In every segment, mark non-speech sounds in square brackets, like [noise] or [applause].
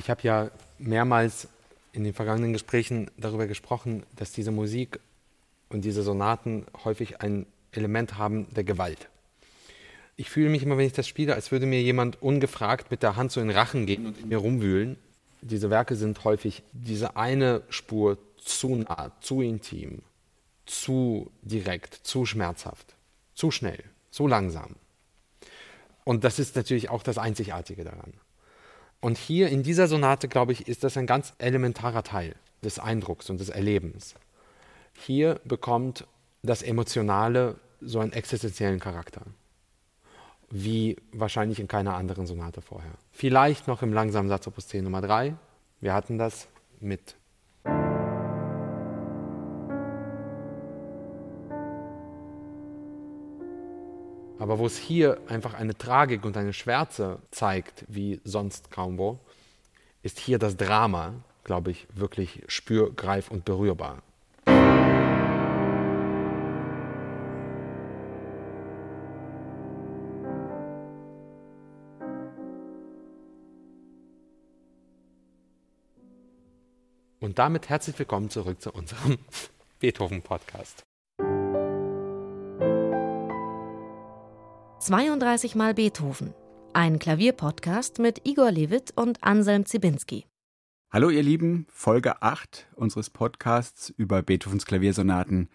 Ich habe ja mehrmals in den vergangenen Gesprächen darüber gesprochen, dass diese Musik und diese Sonaten häufig ein Element haben der Gewalt. Ich fühle mich immer, wenn ich das spiele, als würde mir jemand ungefragt mit der Hand so in den Rachen gehen und in mir rumwühlen. Diese Werke sind häufig diese eine Spur zu nah, zu intim, zu direkt, zu schmerzhaft, zu schnell, zu langsam. Und das ist natürlich auch das Einzigartige daran. Und hier in dieser Sonate, glaube ich, ist das ein ganz elementarer Teil des Eindrucks und des Erlebens. Hier bekommt das Emotionale so einen existenziellen Charakter, wie wahrscheinlich in keiner anderen Sonate vorher. Vielleicht noch im langsamen Satz Opus 10 Nummer 3. Wir hatten das mit Aber wo es hier einfach eine Tragik und eine Schwärze zeigt, wie sonst kaum wo, ist hier das Drama, glaube ich, wirklich spür-, greif- und berührbar. Und damit herzlich willkommen zurück zu unserem [laughs] Beethoven-Podcast. 32 Mal Beethoven. Ein Klavierpodcast mit Igor Levit und Anselm Zibinski. Hallo ihr Lieben, Folge 8 unseres Podcasts über Beethovens Klaviersonaten.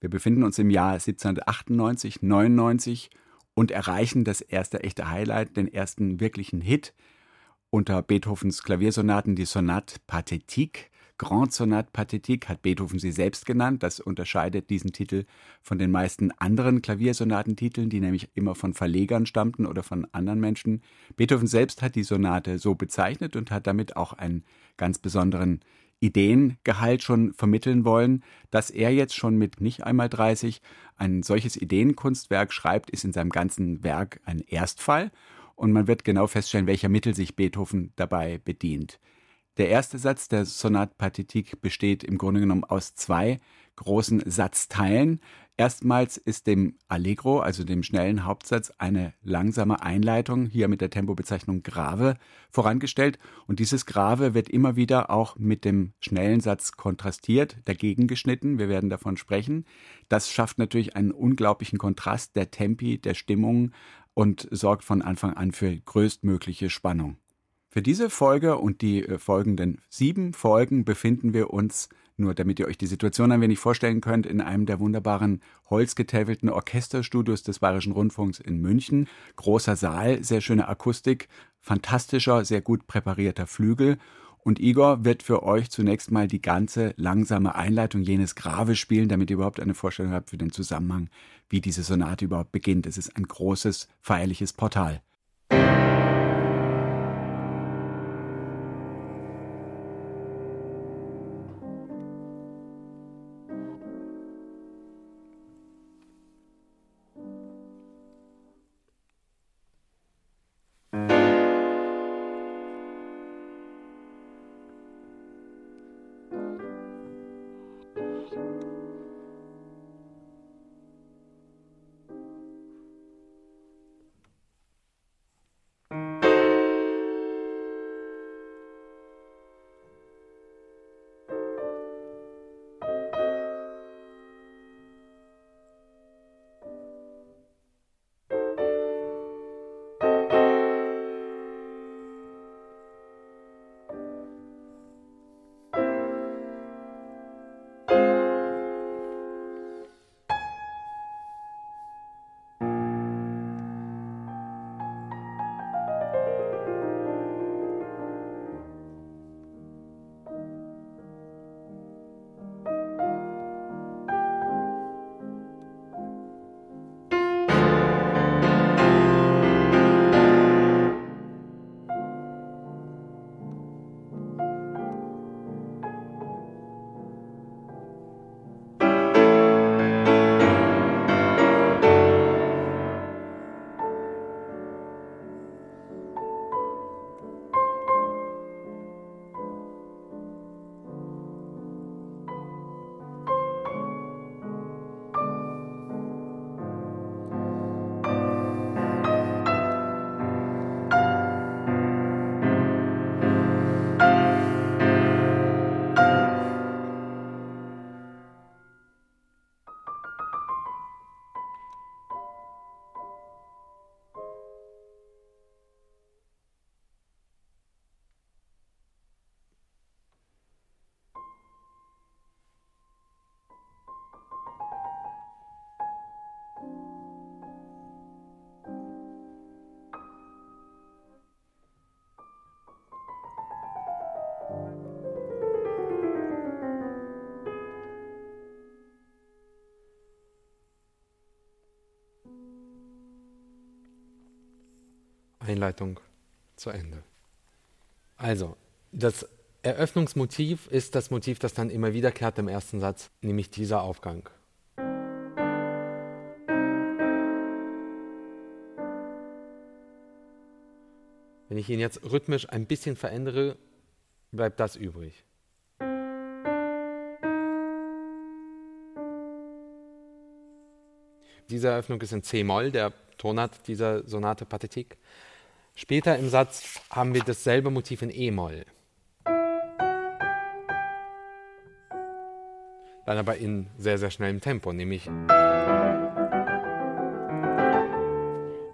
Wir befinden uns im Jahr 1798, 99 und erreichen das erste echte Highlight, den ersten wirklichen Hit unter Beethovens Klaviersonaten, die Sonate Pathétique. Grand Sonate Pathétique hat Beethoven sie selbst genannt. Das unterscheidet diesen Titel von den meisten anderen Klaviersonatentiteln, die nämlich immer von Verlegern stammten oder von anderen Menschen. Beethoven selbst hat die Sonate so bezeichnet und hat damit auch einen ganz besonderen Ideengehalt schon vermitteln wollen. Dass er jetzt schon mit nicht einmal 30 ein solches Ideenkunstwerk schreibt, ist in seinem ganzen Werk ein Erstfall. Und man wird genau feststellen, welcher Mittel sich Beethoven dabei bedient. Der erste Satz der Sonate Pathétique besteht im Grunde genommen aus zwei großen Satzteilen. Erstmals ist dem Allegro, also dem schnellen Hauptsatz, eine langsame Einleitung, hier mit der Tempobezeichnung Grave, vorangestellt. Und dieses Grave wird immer wieder auch mit dem schnellen Satz kontrastiert, dagegen geschnitten. Wir werden davon sprechen. Das schafft natürlich einen unglaublichen Kontrast der Tempi, der Stimmung und sorgt von Anfang an für größtmögliche Spannung. Für diese Folge und die äh, folgenden sieben Folgen befinden wir uns, nur damit ihr euch die Situation ein wenig vorstellen könnt, in einem der wunderbaren holzgetäfelten Orchesterstudios des Bayerischen Rundfunks in München. Großer Saal, sehr schöne Akustik, fantastischer, sehr gut präparierter Flügel. Und Igor wird für euch zunächst mal die ganze langsame Einleitung jenes Grave spielen, damit ihr überhaupt eine Vorstellung habt für den Zusammenhang, wie diese Sonate überhaupt beginnt. Es ist ein großes, feierliches Portal. Einleitung zu Ende. Also, das Eröffnungsmotiv ist das Motiv, das dann immer wiederkehrt im ersten Satz, nämlich dieser Aufgang. Wenn ich ihn jetzt rhythmisch ein bisschen verändere, bleibt das übrig. Diese Eröffnung ist in C-Moll, der Tonart dieser Sonate Pathetik. Später im Satz haben wir dasselbe Motiv in E-Moll. Dann aber in sehr, sehr schnellem Tempo, nämlich.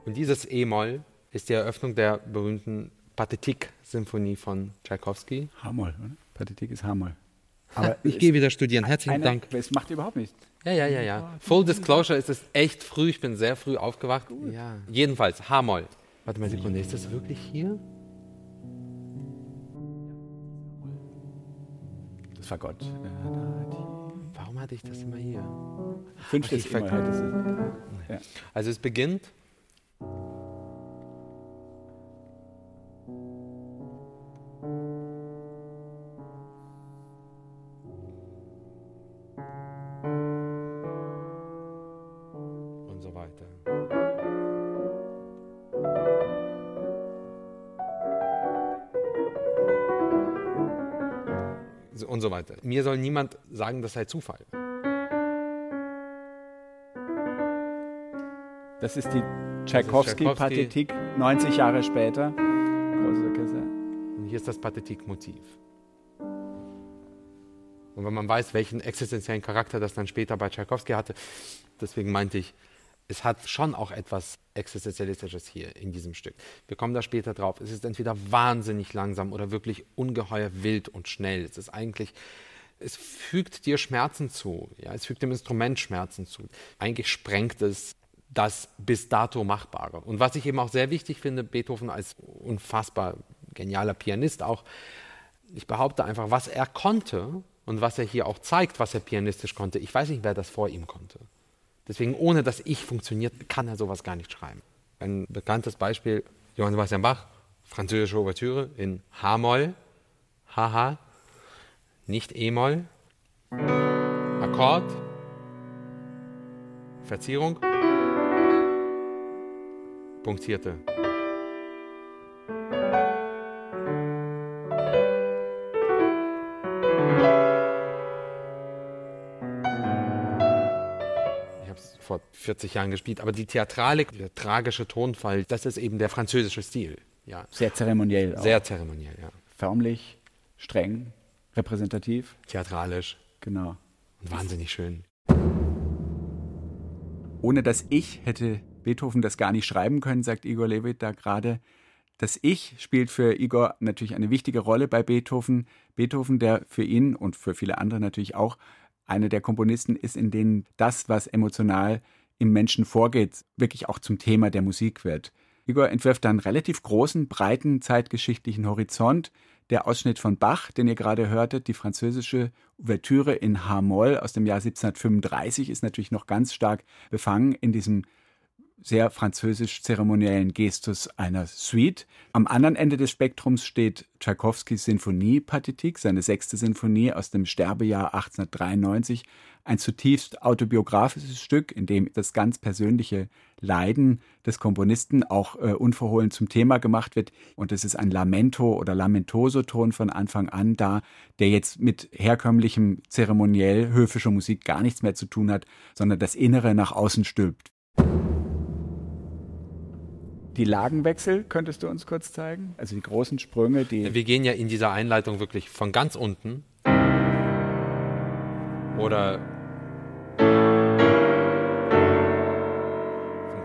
Und dieses E-Moll ist die Eröffnung der berühmten Pathetik-Symphonie von Tchaikovsky. H-Moll, oder? Pathetik ist H-Moll. Aber [laughs] ich gehe wieder studieren. Herzlichen eine, Dank. Es macht überhaupt nichts. Ja, ja, ja, ja. Full Disclosure, es ist echt früh. Ich bin sehr früh aufgewacht. Ja. Jedenfalls, H-Moll. Warte mal eine Sekunde, ist das wirklich hier? Das war Gott. Warum hatte ich das immer hier? Ich wünschte, Okay, es immer. Ja. Also es beginnt. Weiter. Mir soll niemand sagen, das sei Zufall. Das ist die Tchaikovsky-Pathetik 90 Jahre später. Großes Orchester. Und hier ist das Pathetikmotiv. Und wenn man weiß, welchen existenziellen Charakter das dann später bei Tchaikovsky hatte, deswegen meinte ich, es hat schon auch etwas Existenzialistisches hier in diesem Stück. Wir kommen da später drauf. Es ist entweder wahnsinnig langsam oder wirklich ungeheuer wild und schnell. Es ist eigentlich, es fügt dir Schmerzen zu. Ja? Es fügt dem Instrument Schmerzen zu. Eigentlich sprengt es das bis dato Machbare. Und was ich eben auch sehr wichtig finde, Beethoven als unfassbar genialer Pianist auch, ich behaupte einfach, was er konnte und was er hier auch zeigt, was er pianistisch konnte, ich weiß nicht, wer das vor ihm konnte. Deswegen, ohne das Ich funktioniert, kann er sowas gar nicht schreiben. Ein bekanntes Beispiel, Johann Sebastian Bach, französische Ouvertüre in H-Moll, Haha, nicht E-Moll, Akkord, Verzierung, Punktierte. 40 Jahren gespielt, aber die Theatralik, der tragische Tonfall, das ist eben der französische Stil. Ja, Sehr zeremoniell. Auch. sehr zeremoniell, ja. förmlich, streng, repräsentativ. Theatralisch Genau. und wahnsinnig schön. Ohne das Ich hätte Beethoven das gar nicht schreiben können, sagt Igor Levit da gerade. Das Ich spielt für Igor natürlich eine wichtige Rolle bei Beethoven. Beethoven, der für ihn und für viele andere natürlich auch einer der Komponisten ist, in denen das, was emotional im Menschen vorgeht, wirklich auch zum Thema der Musik wird. Igor entwirft einen relativ großen, breiten zeitgeschichtlichen Horizont. Der Ausschnitt von Bach, den ihr gerade hörtet, die französische Ouvertüre in H-Moll aus dem Jahr 1735, ist natürlich noch ganz stark befangen in diesem sehr französisch-zeremoniellen Gestus einer Suite. Am anderen Ende des Spektrums steht Tschaikowskis Sinfonie-Pathetik, seine sechste Sinfonie aus dem Sterbejahr 1893. Ein zutiefst autobiografisches Stück, in dem das ganz persönliche Leiden des Komponisten auch äh, unverhohlen zum Thema gemacht wird. Und es ist ein Lamento oder Lamentoso-Ton von Anfang an da, der jetzt mit herkömmlichem zeremoniell höfischer Musik gar nichts mehr zu tun hat, sondern das Innere nach außen stülpt. Die Lagenwechsel könntest du uns kurz zeigen? Also die großen Sprünge, die. Wir gehen ja in dieser Einleitung wirklich von ganz unten oder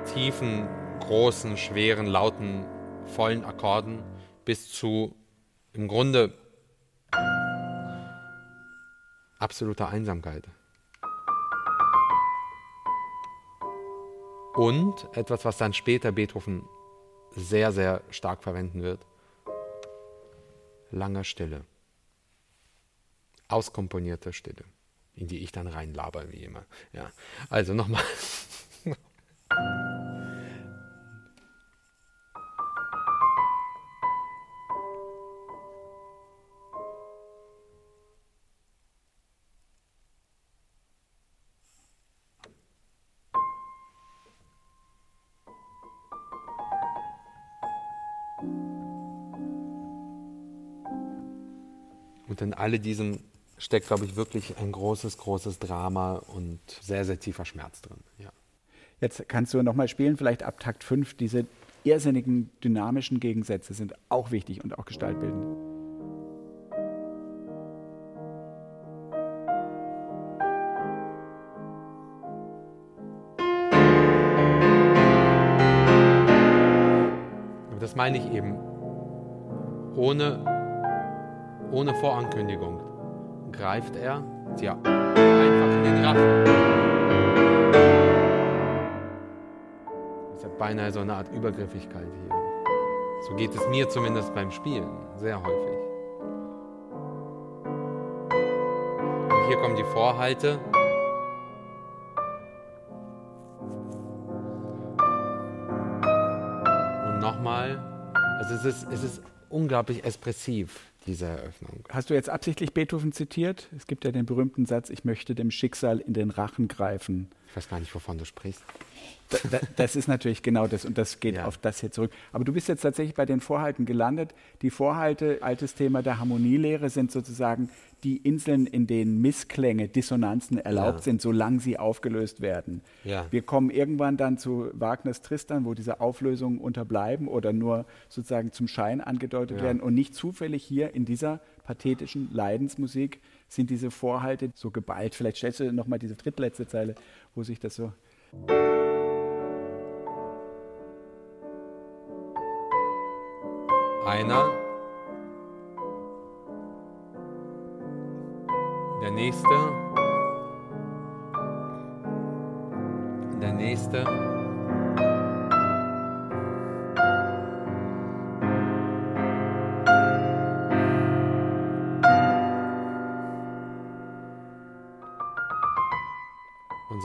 tiefen, großen, schweren, lauten, vollen Akkorden bis zu im Grunde absoluter Einsamkeit. Und etwas, was dann später Beethoven sehr, sehr stark verwenden wird, langer Stille. Auskomponierte Stille, in die ich dann reinlaber, wie immer. Ja. Also nochmal. [laughs] Und in all diesem steckt, glaube ich, wirklich ein großes, großes Drama und sehr, sehr tiefer Schmerz drin. Ja. Jetzt kannst du nochmal spielen, vielleicht ab Takt 5. Diese irrsinnigen dynamischen Gegensätze sind auch wichtig und auch gestaltbildend. das meine ich eben. Ohne, ohne Vorankündigung greift er ja, einfach in den Rachen. Das ist ja beinahe so eine Art Übergriffigkeit hier. So geht es mir zumindest beim Spielen sehr häufig. Und hier kommen die Vorhalte. nochmal. Also es ist, es ist unglaublich expressiv, diese Eröffnung. Hast du jetzt absichtlich Beethoven zitiert? Es gibt ja den berühmten Satz, ich möchte dem Schicksal in den Rachen greifen. Ich weiß gar nicht, wovon du sprichst. Da, das ist natürlich genau das und das geht ja. auf das hier zurück. Aber du bist jetzt tatsächlich bei den Vorhalten gelandet. Die Vorhalte, altes Thema der Harmonielehre, sind sozusagen die Inseln, in denen Missklänge, Dissonanzen erlaubt ja. sind, solange sie aufgelöst werden. Ja. Wir kommen irgendwann dann zu Wagners Tristan, wo diese Auflösungen unterbleiben oder nur sozusagen zum Schein angedeutet werden und nicht zufällig hier in dieser pathetischen Leidensmusik sind diese Vorhalte so geballt. Vielleicht stellst du nochmal diese drittletzte Zeile, wo sich das so Einer. Der nächste. Der nächste.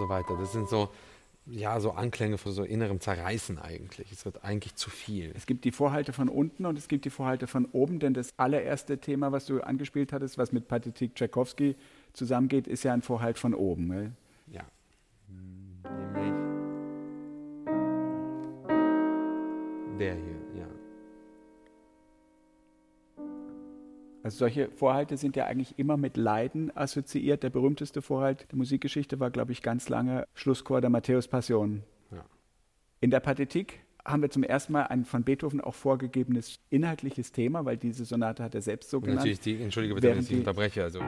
So weiter. Das sind so ja, so Anklänge von so innerem Zerreißen eigentlich. Es wird eigentlich zu viel. Es gibt die Vorhalte von unten und es gibt die Vorhalte von oben, denn das allererste Thema, was du angespielt hattest, was mit Patitik Tchaikovsky zusammengeht, ist ja ein Vorhalt von oben. Ne? Ja. Nämlich der hier. Also solche Vorhalte sind ja eigentlich immer mit Leiden assoziiert. Der berühmteste Vorhalt der Musikgeschichte war, glaube ich, ganz lange Schlusschor der Matthäus-Passion. Ja. In der Pathetik haben wir zum ersten Mal ein von Beethoven auch vorgegebenes inhaltliches Thema, weil diese Sonate hat er selbst so genannt. Natürlich, die, entschuldige bitte, wenn ich die unterbreche. Also.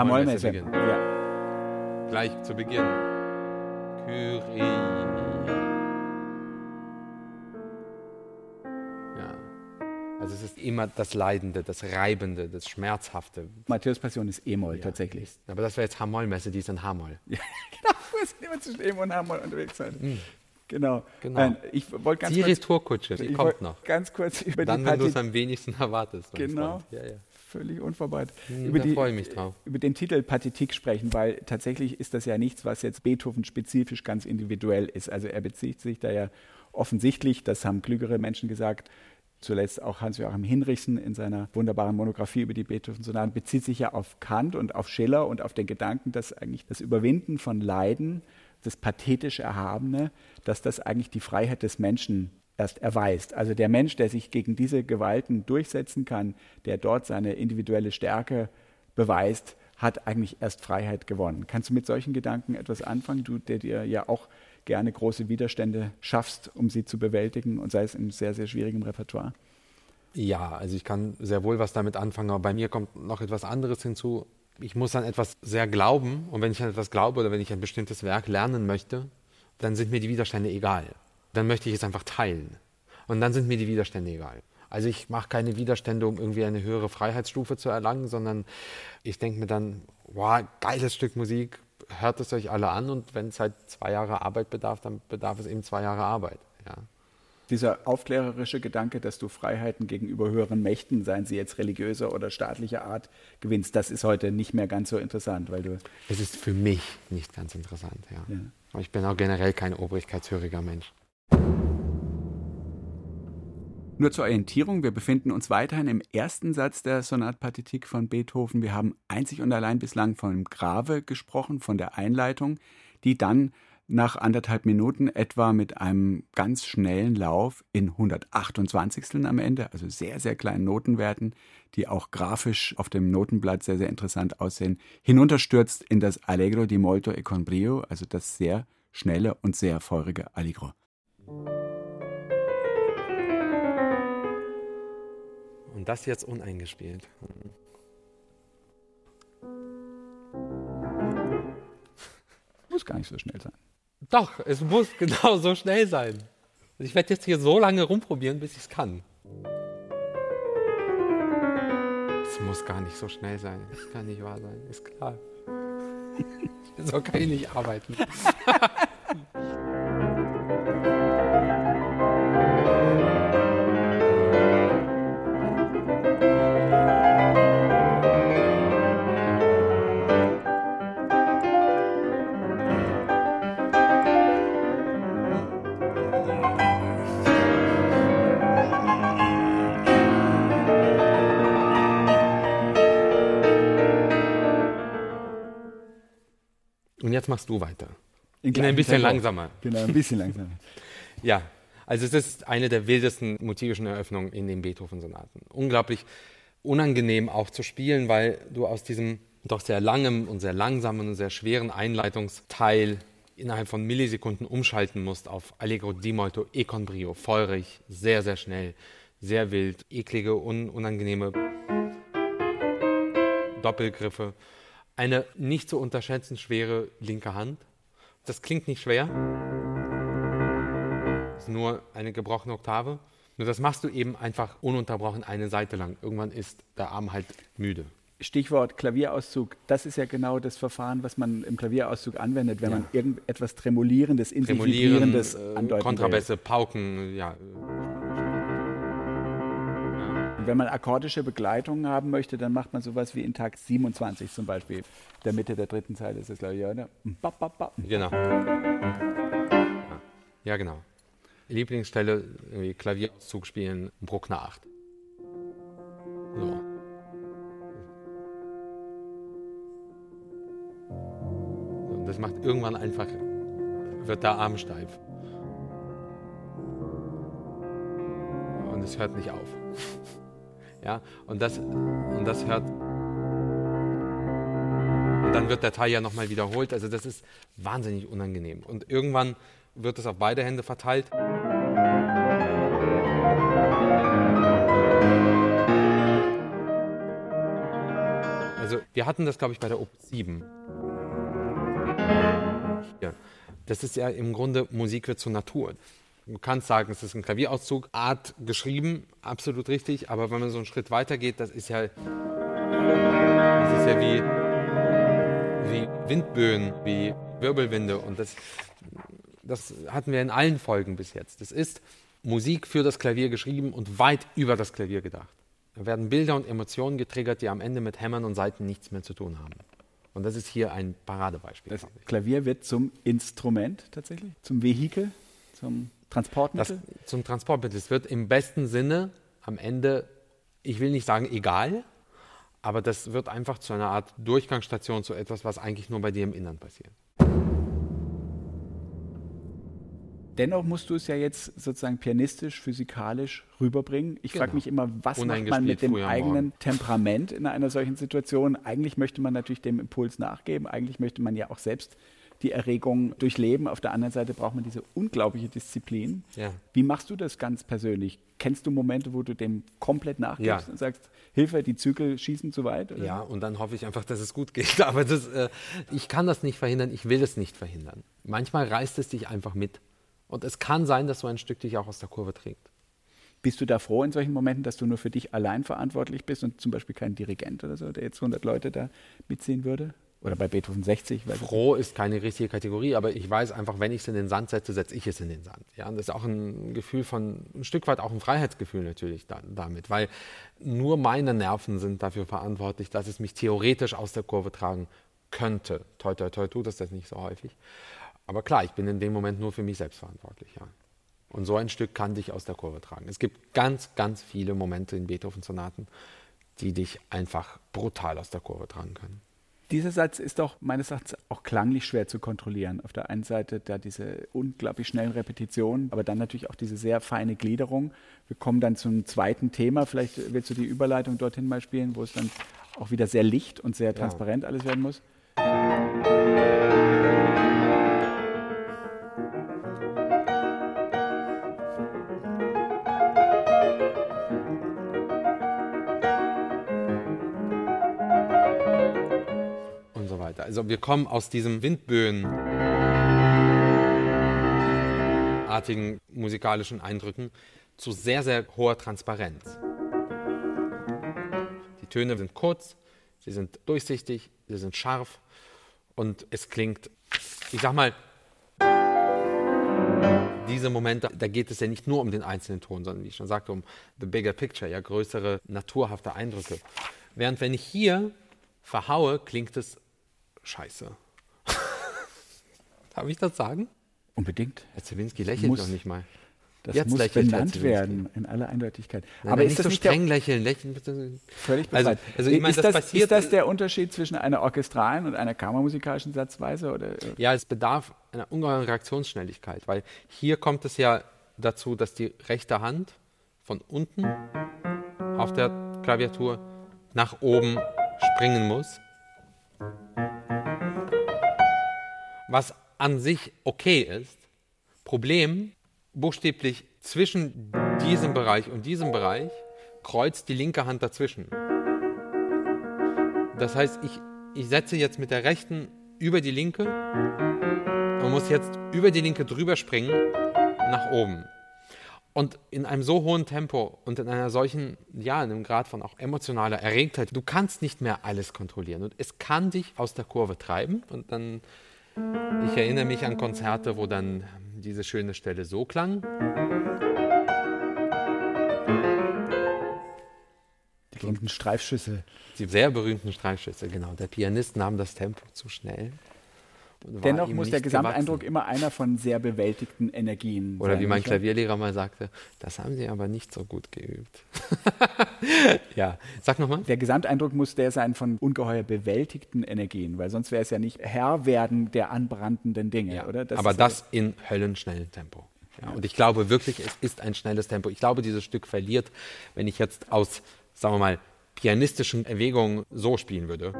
Hamollmesse. Ja. Gleich zu Beginn. Kyrie. Ja. Also es ist immer das Leidende, das Reibende, das Schmerzhafte. Matthäus Passion ist E-Moll ja. tatsächlich. Aber das wäre jetzt Hamollmesse, die ist in Hamoll. [laughs] Ja, genau, wir sind immer zwischen E-Moll und Hamoll unterwegs sein. Mhm. Genau. genau. Ähm, ich wollte ganz Siris kurz, Tourkutsche, die kommt noch. Ganz kurz [laughs] über Dann, die wenn du es am wenigsten erwartest. Genau. Ja, ja völlig unvorbereitet. Hm, über, die, freue ich mich drauf. über den Titel Pathetik sprechen, weil tatsächlich ist das ja nichts, was jetzt Beethoven spezifisch ganz individuell ist. Also er bezieht sich da ja offensichtlich, das haben klügere Menschen gesagt, zuletzt auch Hans-Joachim Hinrichsen in seiner wunderbaren Monographie über die Beethoven-Sonaten, bezieht sich ja auf Kant und auf Schiller und auf den Gedanken, dass eigentlich das Überwinden von Leiden, das pathetisch Erhabene, dass das eigentlich die Freiheit des Menschen erst erweist. Also der Mensch, der sich gegen diese Gewalten durchsetzen kann, der dort seine individuelle Stärke beweist, hat eigentlich erst Freiheit gewonnen. Kannst du mit solchen Gedanken etwas anfangen, du, der dir ja auch gerne große Widerstände schaffst, um sie zu bewältigen und sei es in sehr, sehr schwierigem Repertoire? Ja, also ich kann sehr wohl was damit anfangen, aber bei mir kommt noch etwas anderes hinzu. Ich muss an etwas sehr glauben und wenn ich an etwas glaube oder wenn ich ein bestimmtes Werk lernen möchte, dann sind mir die Widerstände egal dann möchte ich es einfach teilen. Und dann sind mir die Widerstände egal. Also ich mache keine Widerstände, um irgendwie eine höhere Freiheitsstufe zu erlangen, sondern ich denke mir dann, wow, geiles Stück Musik, hört es euch alle an und wenn es halt zwei Jahre Arbeit bedarf, dann bedarf es eben zwei Jahre Arbeit. Ja. Dieser aufklärerische Gedanke, dass du Freiheiten gegenüber höheren Mächten, seien sie jetzt religiöser oder staatlicher Art, gewinnst, das ist heute nicht mehr ganz so interessant, weil du. Es ist für mich nicht ganz interessant, ja. ja. Ich bin auch generell kein obrigkeitshöriger Mensch. Nur zur Orientierung, wir befinden uns weiterhin im ersten Satz der Sonatpartitik von Beethoven. Wir haben einzig und allein bislang von Grave gesprochen, von der Einleitung, die dann nach anderthalb Minuten etwa mit einem ganz schnellen Lauf in 128 am Ende, also sehr, sehr kleinen Notenwerten, die auch grafisch auf dem Notenblatt sehr, sehr interessant aussehen, hinunterstürzt in das Allegro di molto e con brio, also das sehr schnelle und sehr feurige Allegro. Und das jetzt uneingespielt. Muss gar nicht so schnell sein. Doch, es muss [laughs] genau so schnell sein. Ich werde jetzt hier so lange rumprobieren, bis ich es kann. Es muss gar nicht so schnell sein. Das kann nicht wahr sein, ist klar. [laughs] so kann ich nicht arbeiten. [laughs] machst du weiter. In In ein bisschen Tempo. langsamer. Genau, ein bisschen langsamer. [laughs] Ja, also es ist eine der wildesten motivischen Eröffnungen in den Beethoven-Sonaten. Unglaublich unangenehm auch zu spielen, weil du aus diesem doch sehr langem und sehr langsamen und sehr schweren Einleitungsteil innerhalb von Millisekunden umschalten musst auf Allegro di molto e con brio. Feurig, sehr, sehr schnell, sehr wild, eklige, un unangenehme Doppelgriffe. Eine nicht zu unterschätzen schwere linke Hand. Das klingt nicht schwer. ist nur eine gebrochene Oktave. Nur das machst du eben einfach ununterbrochen eine Seite lang. Irgendwann ist der Arm halt müde. Stichwort Klavierauszug. Das ist ja genau das Verfahren, was man im Klavierauszug anwendet, wenn Ja. man irgendetwas Tremolierendes, in sich Tremolieren, äh, andeuten Kontrabässe, Pauken, ja. Und wenn man akkordische Begleitungen haben möchte, dann macht man sowas wie in Takt 27 zum Beispiel. Der Mitte der dritten Zeile ist das, glaube ich, oder? Ba, ba, ba. Genau. Ja, ja genau. Lieblingsstelle, irgendwie Klavierauszug spielen, Bruckner 8. So. So, Und das macht irgendwann einfach, wird der Arm steif. Und es hört nicht auf. Ja, und das, und das hört. Und dann wird der Teil ja nochmal wiederholt. Also das ist wahnsinnig unangenehm. Und irgendwann wird es auf beide Hände verteilt. Also wir hatten das, glaube ich, bei der Op 7. Hier. Das ist ja im Grunde Musik wird zur Natur. Du kannst sagen, es ist ein Klavierauszug, Art geschrieben, absolut richtig, aber wenn man so einen Schritt weiter geht, das ist ja, das ist ja wie, wie Windböen, wie Wirbelwinde und das, das hatten wir in allen Folgen bis jetzt. Das ist Musik für das Klavier geschrieben und weit über das Klavier gedacht. Da werden Bilder und Emotionen getriggert, die am Ende mit Hämmern und Saiten nichts mehr zu tun haben. Und das ist hier ein Paradebeispiel. Das. Klavier wird zum Instrument tatsächlich, zum Vehikel, zum Das, Transportmittel. zum Transportmittel. Es wird im besten Sinne am Ende, ich will nicht sagen egal, aber das wird einfach zu einer Art Durchgangsstation, zu etwas, was eigentlich nur bei dir im Innern passiert. Dennoch musst du es ja jetzt sozusagen pianistisch, physikalisch rüberbringen. Ich frage Genau. mich immer, was macht man mit dem eigenen. Temperament in einer solchen Situation? Eigentlich möchte man natürlich dem Impuls nachgeben. Eigentlich möchte man ja auch selbst die Erregung durchleben. Auf der anderen Seite braucht man diese unglaubliche Disziplin. Ja. Wie machst du das ganz persönlich? Kennst du Momente, wo du dem komplett nachgibst Ja. und sagst, Hilfe, die Zügel schießen zu weit? Oder? Ja, und dann hoffe ich einfach, dass es gut geht. [laughs] Aber das, äh, ich kann das nicht verhindern, ich will es nicht verhindern. Manchmal reißt es dich einfach mit. Und es kann sein, dass so ein Stück dich auch aus der Kurve trägt. Bist du da froh in solchen Momenten, dass du nur für dich allein verantwortlich bist und zum Beispiel kein Dirigent oder so, der jetzt 100 Leute da mitziehen würde? Oder bei Beethoven 60? Weiß ich nicht. Froh ist keine richtige Kategorie, aber ich weiß einfach, wenn ich es in den Sand setze, setze ich es in den Sand. Ja, und das ist auch ein Gefühl von, ein Stück weit auch ein Freiheitsgefühl natürlich da, damit, weil nur meine Nerven sind dafür verantwortlich, dass es mich theoretisch aus der Kurve tragen könnte. Toi, toi, toi, tut es das nicht so häufig. Aber klar, ich bin in dem Moment nur für mich selbst verantwortlich, ja. Und so ein Stück kann dich aus der Kurve tragen. Es gibt ganz, ganz viele Momente in Beethoven-Sonaten, die dich einfach brutal aus der Kurve tragen können. Dieser Satz ist doch meines Erachtens auch klanglich schwer zu kontrollieren. Auf der einen Seite da diese unglaublich schnellen Repetitionen, aber dann natürlich auch diese sehr feine Gliederung. Wir kommen dann zum zweiten Thema. Vielleicht willst du die Überleitung dorthin mal spielen, wo es dann auch wieder sehr licht und sehr transparent ja. alles werden muss. Also wir kommen aus diesem Windböenartigen musikalischen Eindrücken zu sehr, sehr hoher Transparenz. Die Töne sind kurz, sie sind durchsichtig, sie sind scharf und es klingt, ich sag mal, diese Momente, da geht es ja nicht nur um den einzelnen Ton, sondern wie ich schon sagte, um the bigger picture, ja größere naturhafte Eindrücke. Während wenn ich hier verhaue, klingt es scheiße. Darf ich das sagen? Unbedingt. Herr Zewinski lächelt muss, noch nicht mal. Das Jetzt muss benannt werden in aller Eindeutigkeit. Nein, Aber ist das so nicht streng der, lächeln, lächeln bitte. Völlig also, also ich meine, ist, das, das ist das der Unterschied zwischen einer orchestralen und einer kammermusikalischen Satzweise? Oder? Ja, es bedarf einer ungeheuren Reaktionsschnelligkeit, weil hier kommt es ja dazu, dass die rechte Hand von unten auf der Klaviatur nach oben springen muss was an sich okay ist. Problem, buchstäblich zwischen diesem Bereich und diesem Bereich kreuzt die linke Hand dazwischen. Das heißt, ich, ich setze jetzt mit der rechten über die linke und muss jetzt über die linke drüber springen nach oben. Und in einem so hohen Tempo und in einer solchen, ja, in einem Grad von auch emotionaler Erregtheit, du kannst nicht mehr alles kontrollieren. Und es kann dich aus der Kurve treiben und dann ich erinnere mich an Konzerte, wo dann diese schöne Stelle so klang. Die berühmten Streifschüsse. Die sehr berühmten Streifschüsse, genau. Der Pianist nahm das Tempo zu schnell. Dennoch muss der Gesamteindruck gewachsen. immer einer von sehr bewältigten Energien Oder sein. wie mein Klavierlehrer mal sagte, das haben Sie aber nicht so gut geübt. [laughs] ja, sag nochmal. Der Gesamteindruck muss der sein von ungeheuer bewältigten Energien, weil sonst wäre es ja nicht Herr werden der anbrandenden Dinge, ja, oder? Das aber das in höllenschnellem Tempo. Ja, und ich glaube wirklich, es ist ein schnelles Tempo. Ich glaube, dieses Stück verliert, wenn ich jetzt aus, sagen wir mal, pianistischen Erwägungen so spielen würde.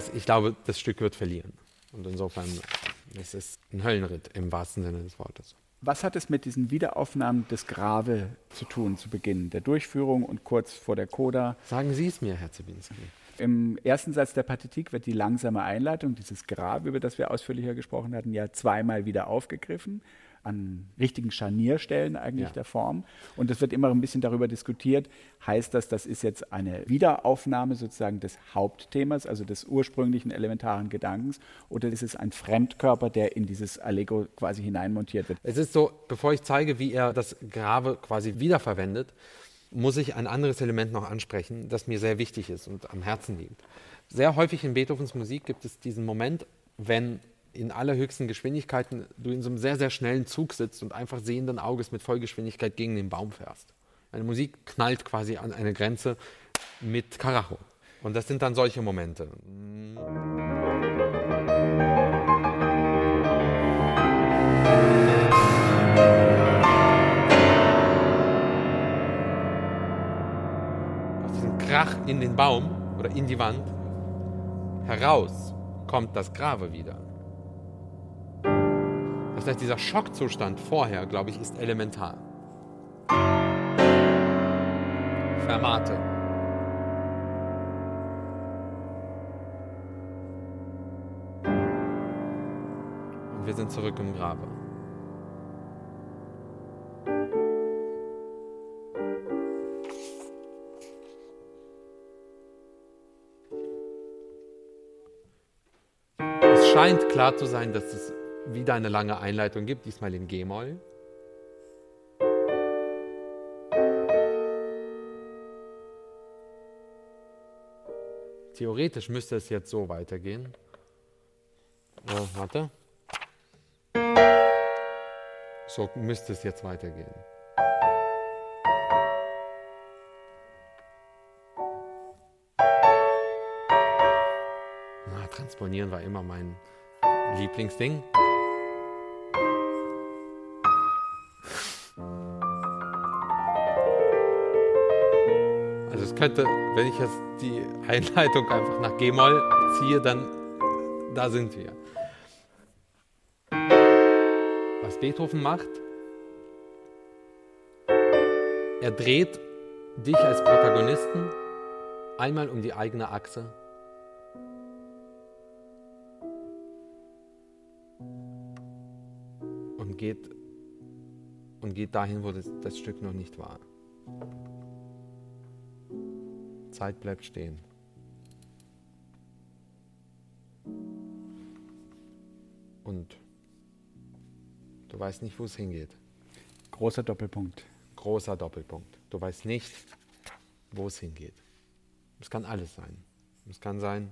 Das, ich glaube, das Stück wird verlieren. Und insofern, es ist ein Höllenritt im wahrsten Sinne des Wortes. Was hat es mit diesen Wiederaufnahmen des Grave zu tun zu Beginn der Durchführung und kurz vor der Coda? Sagen Sie es mir, Herr Zibinski. Im ersten Satz der Partitik wird die langsame Einleitung, dieses Grab, über das wir ausführlicher gesprochen hatten, ja zweimal wieder aufgegriffen an richtigen Scharnierstellen eigentlich ja. der Form. Und es wird immer ein bisschen darüber diskutiert, heißt das, das ist jetzt eine Wiederaufnahme sozusagen des Hauptthemas, also des ursprünglichen elementaren Gedankens, oder ist es ein Fremdkörper, der in dieses Allegro quasi hineinmontiert wird? Es ist so, bevor ich zeige, wie er das Grave quasi wiederverwendet, muss ich ein anderes Element noch ansprechen, das mir sehr wichtig ist und am Herzen liegt. Sehr häufig in Beethovens Musik gibt es diesen Moment, wenn in allerhöchsten Geschwindigkeiten du in so einem sehr, sehr schnellen Zug sitzt und einfach sehenden Auges mit Vollgeschwindigkeit gegen den Baum fährst. Eine Musik knallt quasi an eine Grenze mit Karacho. Und das sind dann solche Momente. Aus diesem Krach in den Baum oder in die Wand heraus kommt das Grave wieder. Das heißt, dieser Schockzustand vorher, glaube ich, ist elementar. Fermate. Und wir sind zurück im Grabe. Es scheint klar zu sein, dass es wieder eine lange Einleitung gibt, diesmal in G-Moll. Theoretisch müsste es jetzt so weitergehen. Ja, warte. So müsste es jetzt weitergehen. Na, transponieren war immer mein Lieblingsding. Könnte, wenn ich jetzt die Einleitung einfach nach G-Moll ziehe, dann da sind wir. Was Beethoven macht, er dreht dich als Protagonisten einmal um die eigene Achse. Und geht, und geht dahin, wo das, das Stück noch nicht war. Zeit bleibt stehen. Und du weißt nicht, wo es hingeht. Großer Doppelpunkt. Großer Doppelpunkt. Du weißt nicht, wo es hingeht. Es kann alles sein. Es kann sein,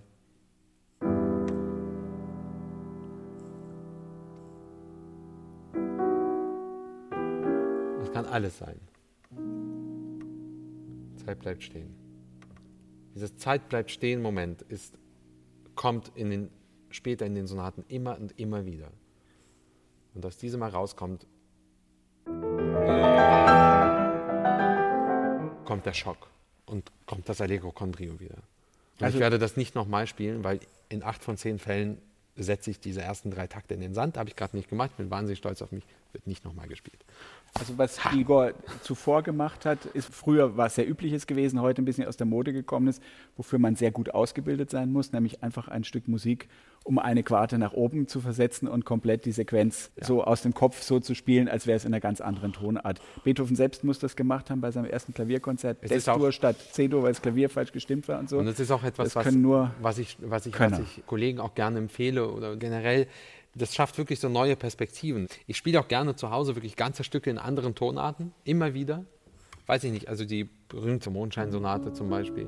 es kann alles sein. Zeit bleibt stehen. Dieses Zeit bleibt stehen Moment ist, kommt in den, später in den Sonaten immer und immer wieder. Und aus diesem herauskommt, kommt der Schock und kommt das Allegro con Brio wieder. Und Also- ich werde das nicht nochmal spielen, weil in acht von zehn Fällen setze ich diese ersten drei Takte in den Sand. Habe ich gerade nicht gemacht, bin wahnsinnig stolz auf mich, wird nicht nochmal gespielt. Also was Igor zuvor gemacht hat, ist früher was sehr übliches gewesen, heute ein bisschen aus der Mode gekommen ist, wofür man sehr gut ausgebildet sein muss, nämlich einfach ein Stück Musik um eine Quarte nach oben zu versetzen und komplett die Sequenz so aus dem Kopf so zu spielen, als wäre es in einer ganz anderen Tonart. Beethoven selbst muss das gemacht haben bei seinem ersten Klavierkonzert, Es ist Des-Dur auch- statt C-Dur, weil das Klavier falsch gestimmt war und so. Und das ist auch etwas, was, was, ich, was, ich, was ich Kollegen auch gerne empfehle oder generell. Das schafft wirklich so neue Perspektiven. Ich spiele auch gerne zu Hause wirklich ganze Stücke in anderen Tonarten, immer wieder. Weiß ich nicht, also die berühmte Mondscheinsonate zum Beispiel.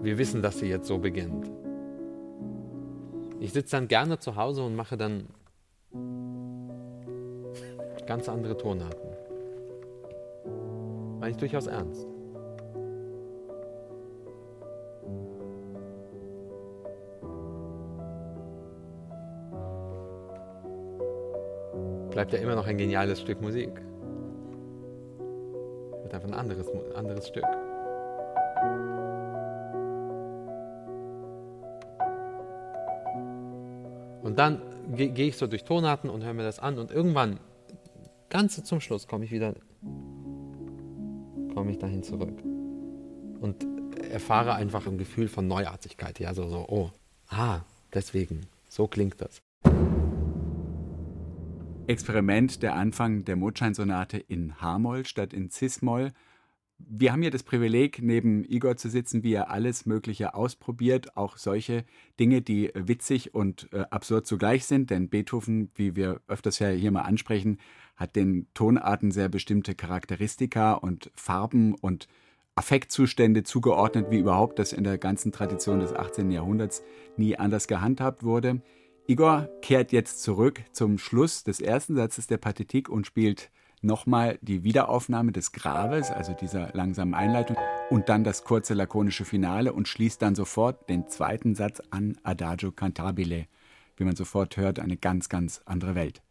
Wir wissen, dass sie jetzt so beginnt. Ich sitze dann gerne zu Hause und mache dann ganz andere Tonarten. Meine ich durchaus ernst. bleibt ja immer noch ein geniales Stück Musik. Wird einfach ein anderes, anderes Stück. Und dann ge- gehe ich so durch Tonarten und höre mir das an und irgendwann, ganz zum Schluss, komme ich wieder, komme ich dahin zurück und erfahre einfach ein Gefühl von Neuartigkeit. Ja, so, so, oh, ah, deswegen, so klingt das. Experiment, der Anfang der Mondscheinsonate in H-Moll statt in Cis-Moll. Wir haben hier das Privileg, neben Igor zu sitzen, wie er alles Mögliche ausprobiert, auch solche Dinge, die witzig und äh, absurd zugleich sind, denn Beethoven, wie wir öfters ja hier mal ansprechen, hat den Tonarten sehr bestimmte Charakteristika und Farben und Affektzustände zugeordnet, wie überhaupt das in der ganzen Tradition des 18. Jahrhunderts nie anders gehandhabt wurde. Igor kehrt jetzt zurück zum Schluss des ersten Satzes der Partitik und spielt nochmal die Wiederaufnahme des Graves, also dieser langsamen Einleitung, und dann das kurze lakonische Finale und schließt dann sofort den zweiten Satz an Adagio Cantabile. Wie man sofort hört, eine ganz, ganz andere Welt.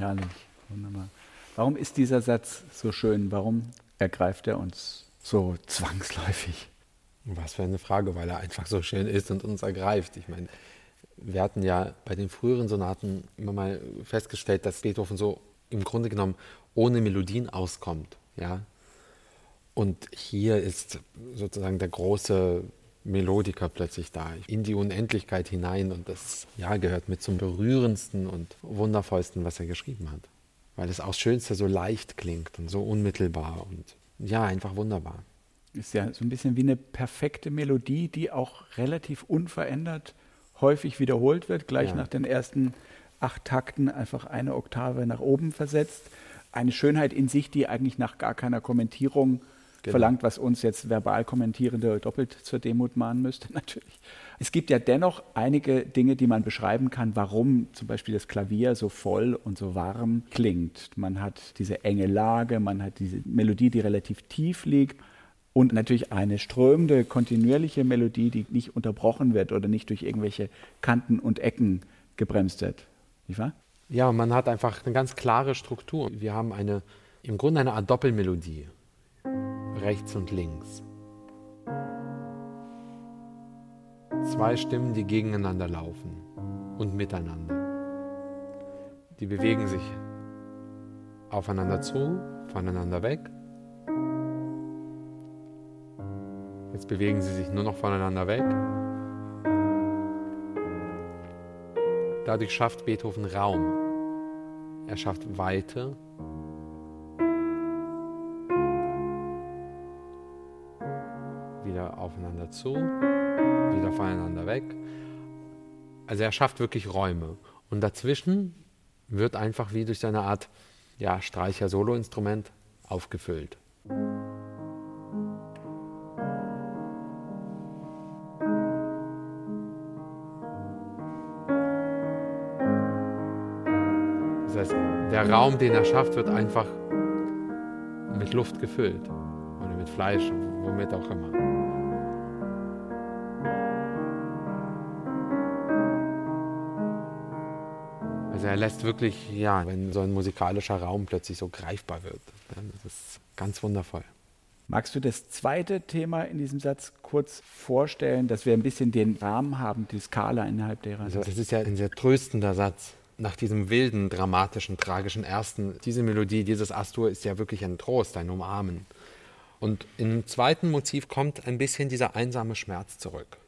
Herrlich, wunderbar. Warum ist dieser Satz so schön? Warum ergreift er uns so zwangsläufig? Was für eine Frage, weil er einfach so schön ist und uns ergreift. Ich meine, wir hatten ja bei den früheren Sonaten immer mal festgestellt, dass Beethoven so im Grunde genommen ohne Melodien auskommt. Ja? Und hier ist sozusagen der große Melodiker plötzlich da, in die Unendlichkeit hinein. Und das ja, gehört mit zum berührendsten und wundervollsten, was er geschrieben hat. Weil es auch Schönste so leicht klingt und so unmittelbar und ja, einfach wunderbar. Ist ja so ein bisschen wie eine perfekte Melodie, die auch relativ unverändert häufig wiederholt wird, gleich ja. nach den ersten acht Takten einfach eine Oktave nach oben versetzt. Eine Schönheit in sich, die eigentlich nach gar keiner Kommentierung genau. verlangt, was uns jetzt verbal Kommentierende doppelt zur Demut mahnen müsste, [laughs] natürlich. Es gibt ja dennoch einige Dinge, die man beschreiben kann, warum zum Beispiel das Klavier so voll und so warm klingt. Man hat diese enge Lage, man hat diese Melodie, die relativ tief liegt und natürlich eine strömende, kontinuierliche Melodie, die nicht unterbrochen wird oder nicht durch irgendwelche Kanten und Ecken gebremst wird. Nicht wahr? Ja, man hat einfach eine ganz klare Struktur. Wir haben eine, im Grunde eine Art Doppelmelodie, rechts und links. Zwei Stimmen, die gegeneinander laufen und miteinander. Die bewegen sich aufeinander zu, voneinander weg Jetzt bewegen sie sich nur noch voneinander weg. Dadurch schafft Beethoven Raum. Er schafft Weite. Aufeinander zu, wieder voneinander weg. Also er schafft wirklich Räume. Und dazwischen wird einfach wie durch seine Art ja, Streicher-Solo-Instrument aufgefüllt. der Raum, den er schafft, wird einfach mit Luft gefüllt oder mit Fleisch, womit auch immer. Er lässt wirklich, ja, wenn so ein musikalischer Raum plötzlich so greifbar wird, das ist ganz wundervoll. Magst du das zweite Thema in diesem Satz kurz vorstellen, dass wir ein bisschen den Rahmen haben, die Skala innerhalb derer? Also das ist ja ein sehr tröstender Satz nach diesem wilden, dramatischen, tragischen ersten, diese Melodie, dieses Astur ist ja wirklich ein Trost, ein Umarmen. Und im zweiten Motiv kommt ein bisschen dieser einsame Schmerz zurück.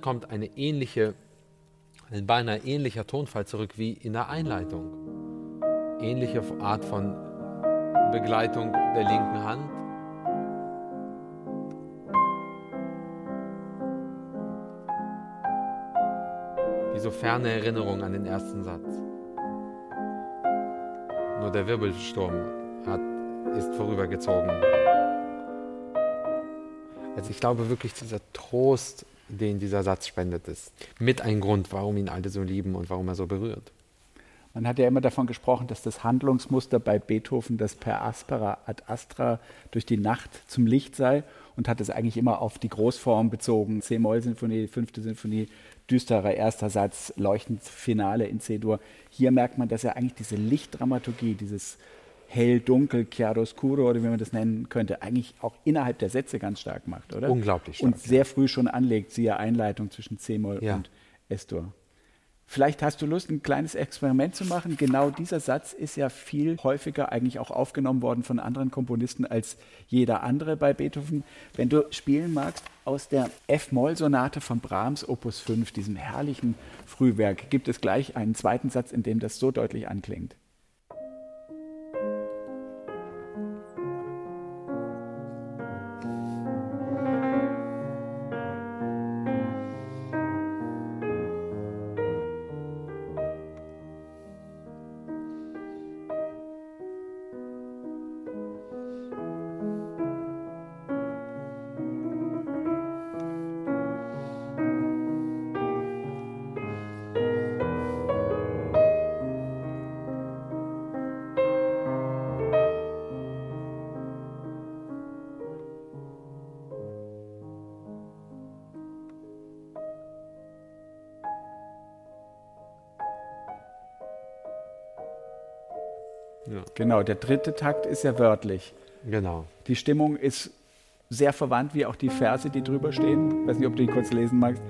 Kommt eine ähnliche, ein beinahe ähnlicher Tonfall zurück wie in der Einleitung. Ähnliche Art von Begleitung der linken Hand. Wie so ferne Erinnerung an den ersten Satz. Nur der Wirbelsturm hat, ist vorübergezogen. Also ich glaube wirklich, dieser Trost, den dieser Satz spendet, ist mit ein Grund, warum ihn alle so lieben und warum er so berührt. Man hat ja immer davon gesprochen, dass das Handlungsmuster bei Beethoven das per aspera ad astra durch die Nacht zum Licht sei und hat es eigentlich immer auf die Großform bezogen. C-Moll-Sinfonie, fünfte Sinfonie, düsterer erster Satz, leuchtend Finale in C-Dur. Hier merkt man, dass er eigentlich diese Lichtdramaturgie, dieses hell-dunkel, chiaroscuro oder wie man das nennen könnte, eigentlich auch innerhalb der Sätze ganz stark macht, oder? Unglaublich stark. Und sehr früh schon anlegt, siehe Einleitung zwischen C-Moll ja. und S-Dur. Vielleicht hast du Lust, ein kleines Experiment zu machen. Genau dieser Satz ist ja viel häufiger eigentlich auch aufgenommen worden von anderen Komponisten als jeder andere bei Beethoven. Wenn du spielen magst, aus der F-Moll-Sonate von Brahms, Opus 5, diesem herrlichen Frühwerk, gibt es gleich einen zweiten Satz, in dem das so deutlich anklingt. Ja. Genau, der dritte Takt ist ja wörtlich. Genau. Die Stimmung ist sehr verwandt, wie auch die Verse, die drüber stehen. Ich weiß nicht, ob du die kurz lesen magst.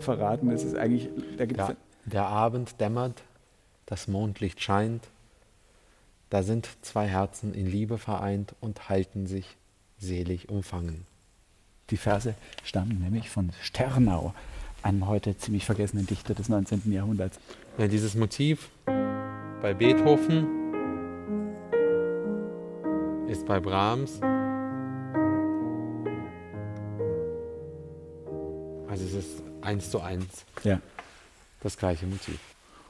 Verraten, es ist eigentlich. Da gibt's ja, der Abend dämmert, das Mondlicht scheint. Da sind zwei Herzen in Liebe vereint und halten sich selig umfangen. Die Verse stammen nämlich von Sternau, einem heute ziemlich vergessenen Dichter des 19. Jahrhunderts. Ja, dieses Motiv bei Beethoven ist bei Brahms. Also es ist eins zu eins ja. das gleiche Motiv.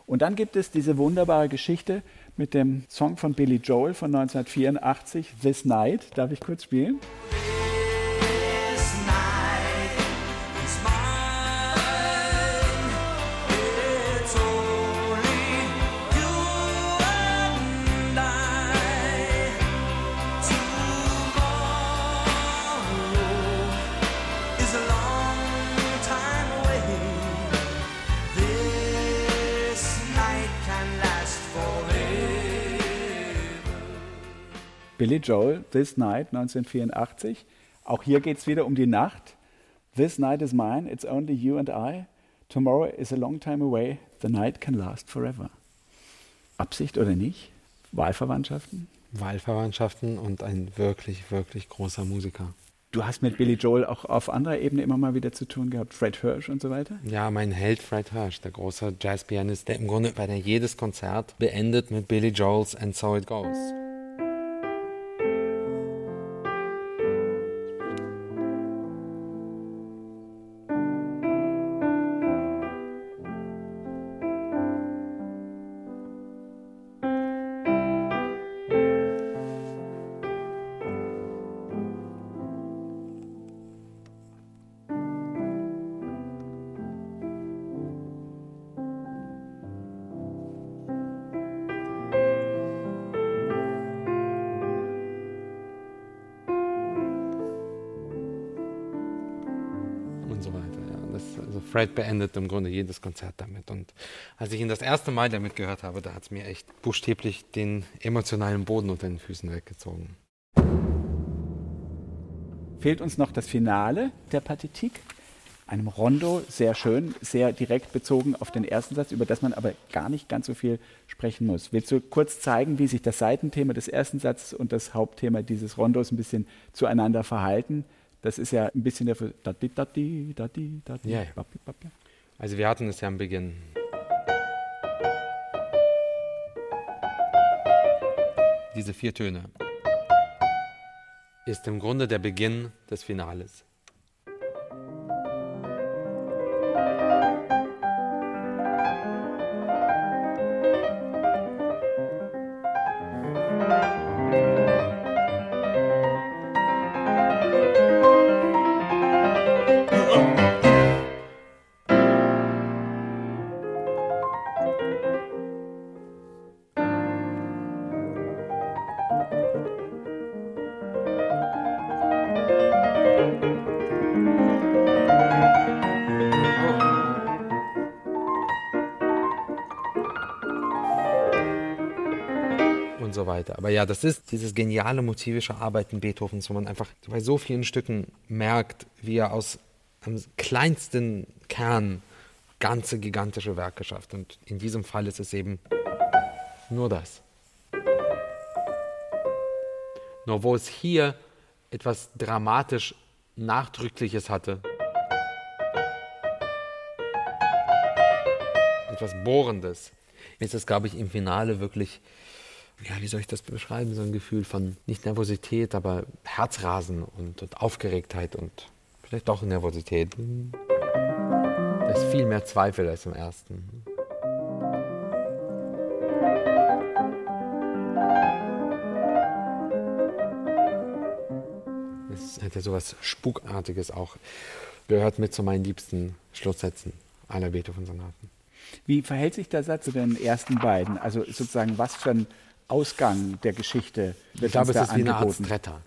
Und dann gibt es diese wunderbare Geschichte mit dem Song von Billy Joel von 1984, This Night. Darf ich kurz spielen? Billy Joel, This Night 1984. Auch hier geht es wieder um die Nacht. This night is mine, it's only you and I. Tomorrow is a long time away, the night can last forever. Absicht oder nicht? Wahlverwandtschaften? Wahlverwandtschaften und ein wirklich, wirklich großer Musiker. Du hast mit Billy Joel auch auf anderer Ebene immer mal wieder zu tun gehabt, Fred Hirsch und so weiter? Ja, mein Held Fred Hirsch, der große Jazzpianist, der im Grunde bei der jedes Konzert beendet mit Billy Joel's And So It Goes. Fred beendet im Grunde jedes Konzert damit. Und als ich ihn das erste Mal damit gehört habe, da hat es mir echt buchstäblich den emotionalen Boden unter den Füßen weggezogen. Fehlt uns noch das Finale der Partitik, einem Rondo, sehr schön, sehr direkt bezogen auf den ersten Satz, über das man aber gar nicht ganz so viel sprechen muss. Willst du kurz zeigen, wie sich das Seitenthema des ersten Satzes und das Hauptthema dieses Rondos ein bisschen zueinander verhalten? Das ist ja ein bisschen der. Ja, ja. Also wir hatten es ja am Beginn. Diese vier Töne ist im Grunde der Beginn des Finales. Ja, das ist dieses geniale motivische Arbeiten Beethovens, wo man einfach bei so vielen Stücken merkt, wie er aus einem kleinsten Kern ganze gigantische Werke schafft. Und in diesem Fall ist es eben nur das. Nur wo es hier etwas dramatisch Nachdrückliches hatte, etwas Bohrendes, ist es, glaube ich, im Finale wirklich ja, wie soll ich das beschreiben, so ein Gefühl von nicht Nervosität, aber Herzrasen und, und Aufgeregtheit und vielleicht doch Nervosität. Da ist viel mehr Zweifel als im ersten. Es hat ja sowas Spukartiges auch. Gehört mit zu meinen liebsten Schlusssätzen aller Beethoven-Sonaten. Wie verhält sich der Satz zu den ersten beiden? Also sozusagen, was für ein Ausgang der Geschichte wird ich glaube, es ist wie eine Art Stretter.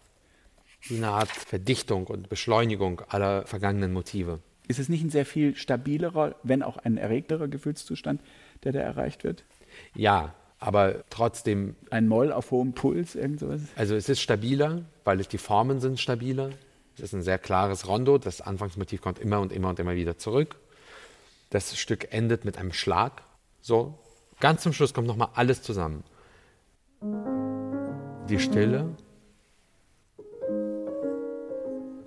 Wie eine Art Verdichtung und Beschleunigung aller vergangenen Motive. Ist es nicht ein sehr viel stabilerer, wenn auch ein erregterer Gefühlszustand, der da erreicht wird? Ja, aber trotzdem. Ein Moll auf hohem Puls, irgend sowas? Also es ist stabiler, weil es die Formen sind stabiler. Es ist ein sehr klares Rondo. Das Anfangsmotiv kommt immer und immer und immer wieder zurück. Das Stück endet mit einem Schlag. So. Ganz zum Schluss kommt nochmal alles zusammen. Die Stille.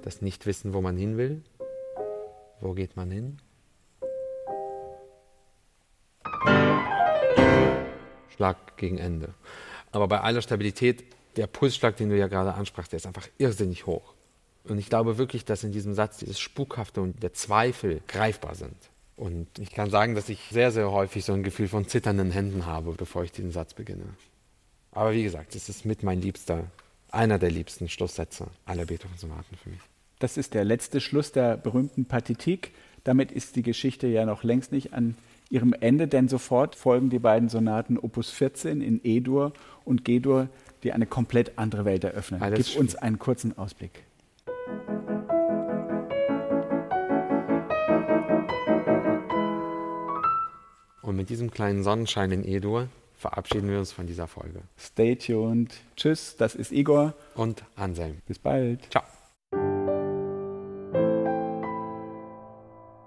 Das Nichtwissen, wo man hin will. Wo geht man hin? Schlag gegen Ende. Aber bei aller Stabilität, der Pulsschlag, den du ja gerade ansprachst, der ist einfach irrsinnig hoch. Und ich glaube wirklich, dass in diesem Satz dieses Spukhafte und der Zweifel greifbar sind. Und ich kann sagen, dass ich sehr, sehr häufig so ein Gefühl von zitternden Händen habe, bevor ich diesen Satz beginne. Aber wie gesagt, es ist mit mein liebster, einer der liebsten Schlusssätze aller Beethoven-Sonaten für mich. Das ist der letzte Schluss der berühmten Partitik. Damit ist die Geschichte ja noch längst nicht an ihrem Ende, denn sofort folgen die beiden Sonaten Opus 14 in E-Dur und G-Dur, die eine komplett andere Welt eröffnen. Alles Gib uns einen kurzen Ausblick. Und mit diesem kleinen Sonnenschein in E-Dur verabschieden wir uns von dieser Folge. Stay tuned. Tschüss, das ist Igor. Und Anselm. Bis bald. Ciao.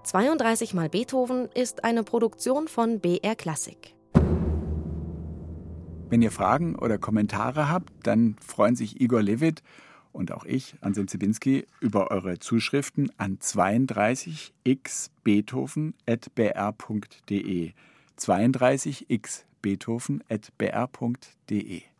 32 mal Beethoven ist eine Produktion von BR Klassik. Wenn ihr Fragen oder Kommentare habt, dann freuen sich Igor Levit und auch ich, Anselm Zibinski, über eure Zuschriften an 32xbeethoven.br.de. 32xbeethoven.br.de